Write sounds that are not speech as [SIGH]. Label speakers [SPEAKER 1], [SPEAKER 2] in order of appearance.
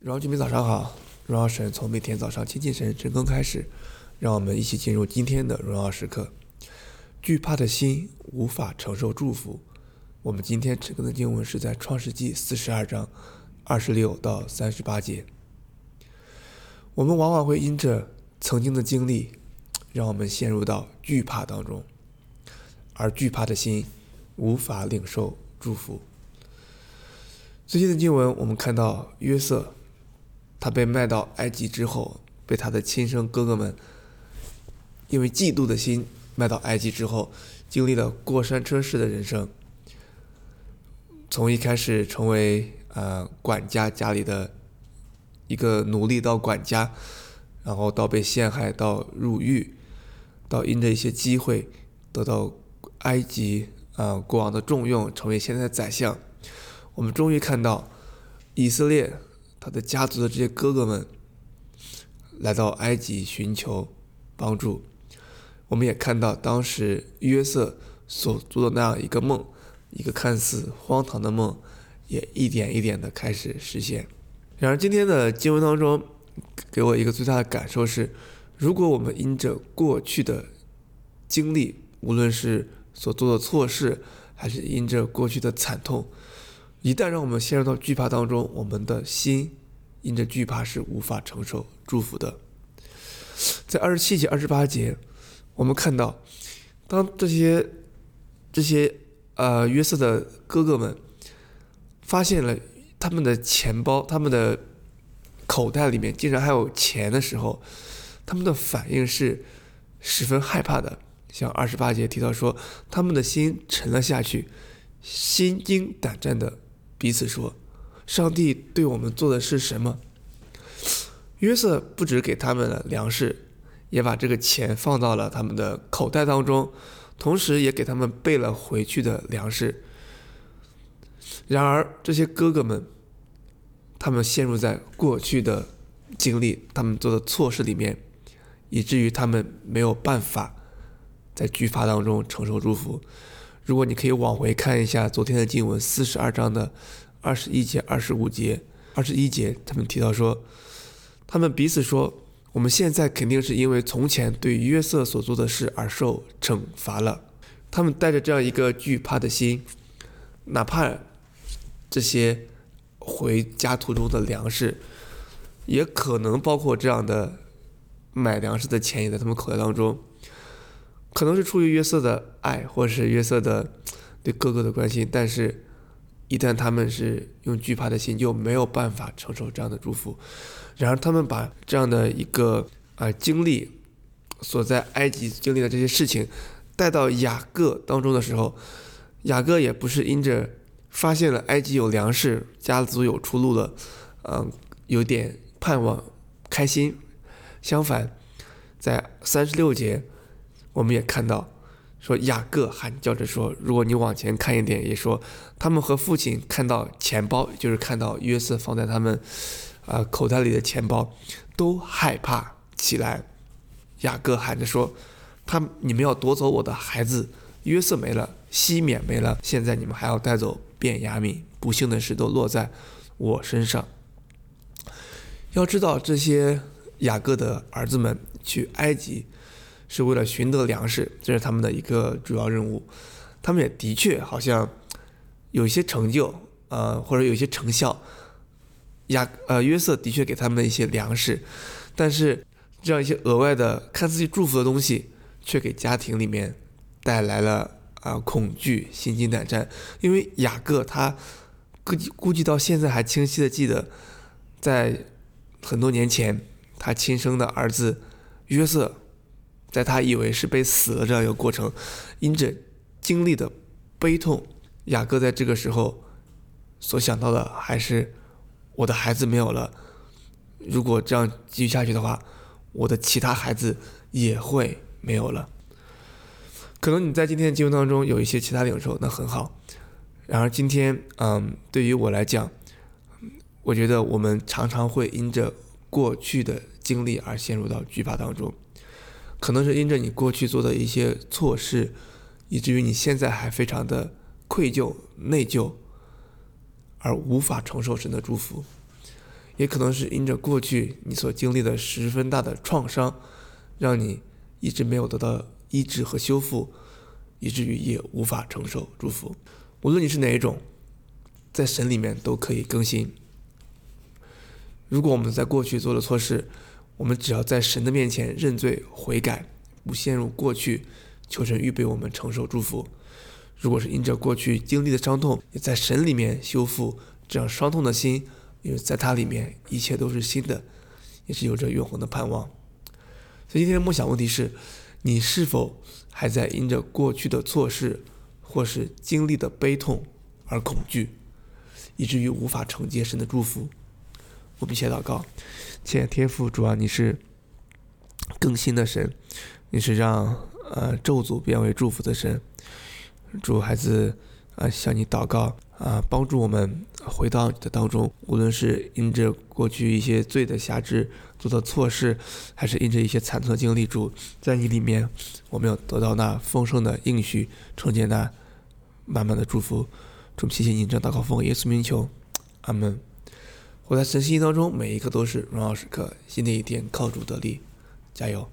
[SPEAKER 1] 荣耀居民早上好，荣耀神从每天早上亲近神晨更开始，让我们一起进入今天的荣耀时刻。惧怕的心无法承受祝福。我们今天晨更的经文是在创世纪四十二章二十六到三十八节。我们往往会因着曾经的经历，让我们陷入到惧怕当中，而惧怕的心无法领受祝福。最近的经文，我们看到约瑟。他被卖到埃及之后，被他的亲生哥哥们因为嫉妒的心卖到埃及之后，经历了过山车式的人生。从一开始成为呃管家家里的一个奴隶到管家，然后到被陷害到入狱，到因着一些机会得到埃及啊、呃、国王的重用，成为现在的宰相。我们终于看到以色列。他的家族的这些哥哥们来到埃及寻求帮助，我们也看到当时约瑟所做的那样一个梦，一个看似荒唐的梦，也一点一点的开始实现。然而今天的经文当中，给我一个最大的感受是：如果我们因着过去的经历，无论是所做的错事，还是因着过去的惨痛，一旦让我们陷入到惧怕当中，我们的心因着惧怕是无法承受祝福的。在二十七节、二十八节，我们看到，当这些这些呃约瑟的哥哥们发现了他们的钱包、他们的口袋里面竟然还有钱的时候，他们的反应是十分害怕的。像二十八节提到说，他们的心沉了下去，心惊胆战的。彼此说：“上帝对我们做的是什么？”约瑟不只给他们了粮食，也把这个钱放到了他们的口袋当中，同时也给他们备了回去的粮食。然而，这些哥哥们，他们陷入在过去的经历、他们做的错事里面，以至于他们没有办法在惧怕当中承受祝福。如果你可以往回看一下昨天的经文，四十二章的二十一节、二十五节、二十一节，他们提到说，他们彼此说，我们现在肯定是因为从前对约瑟所做的事而受惩罚了。他们带着这样一个惧怕的心，哪怕这些回家途中的粮食，也可能包括这样的买粮食的钱也在他们口袋当中。可能是出于约瑟的爱，或者是约瑟的 [TSK] 对哥哥的关心，但是，一旦他们是用惧怕的心，就没有办法承受这样的祝福。然而，他们把这样的一个啊、呃、经历，所在埃及经历的这些事情，带到雅各当中的时候，雅各也不是因着发现了埃及有粮食，家族有出路了，嗯、有点盼望开心。相反，在三十六节。我们也看到，说雅各喊叫着说：“如果你往前看一点，也说他们和父亲看到钱包，就是看到约瑟放在他们啊、呃、口袋里的钱包，都害怕起来。”雅各喊着说：“他你们要夺走我的孩子，约瑟没了，西缅没了，现在你们还要带走便雅悯，不幸的事都落在我身上。”要知道，这些雅各的儿子们去埃及。是为了寻得粮食，这是他们的一个主要任务。他们也的确好像有一些成就，呃，或者有一些成效。亚呃约瑟的确给他们一些粮食，但是这样一些额外的看似祝福的东西，却给家庭里面带来了啊、恐惧、心惊胆战。因为雅各他估计估计到现在还清晰的记得，在很多年前，他亲生的儿子约瑟。在他以为是被死了这样一个过程，因着经历的悲痛，雅各在这个时候所想到的还是我的孩子没有了。如果这样继续下去的话，我的其他孩子也会没有了。可能你在今天的经文当中有一些其他领受，那很好。然而今天，嗯，对于我来讲，我觉得我们常常会因着过去的经历而陷入到惧怕当中。可能是因着你过去做的一些错事，以至于你现在还非常的愧疚、内疚，而无法承受神的祝福。也可能是因着过去你所经历的十分大的创伤，让你一直没有得到医治和修复，以至于也无法承受祝福。无论你是哪一种，在神里面都可以更新。如果我们在过去做了错事，我们只要在神的面前认罪悔改，不陷入过去，求神预备我们承受祝福。如果是因着过去经历的伤痛，也在神里面修复这样伤痛的心。因为在他里面，一切都是新的，也是有着永恒的盼望。所以今天的梦想问题是：你是否还在因着过去的错事，或是经历的悲痛而恐惧，以至于无法承接神的祝福？我们一起祷告，亲爱的天父主啊，你是更新的神，你是让呃咒诅变为祝福的神。主孩子啊、呃，向你祷告。啊，帮助我们回到你的当中，无论是因着过去一些罪的辖制做的错事，还是因着一些惨痛经历，主在你里面，我们要得到那丰盛的应许，承接那满满的祝福。主，谢谢你这祷告奉耶稣名求，阿门。我在神心当中，每一刻都是荣耀时刻。新的一天，靠主得力，加油。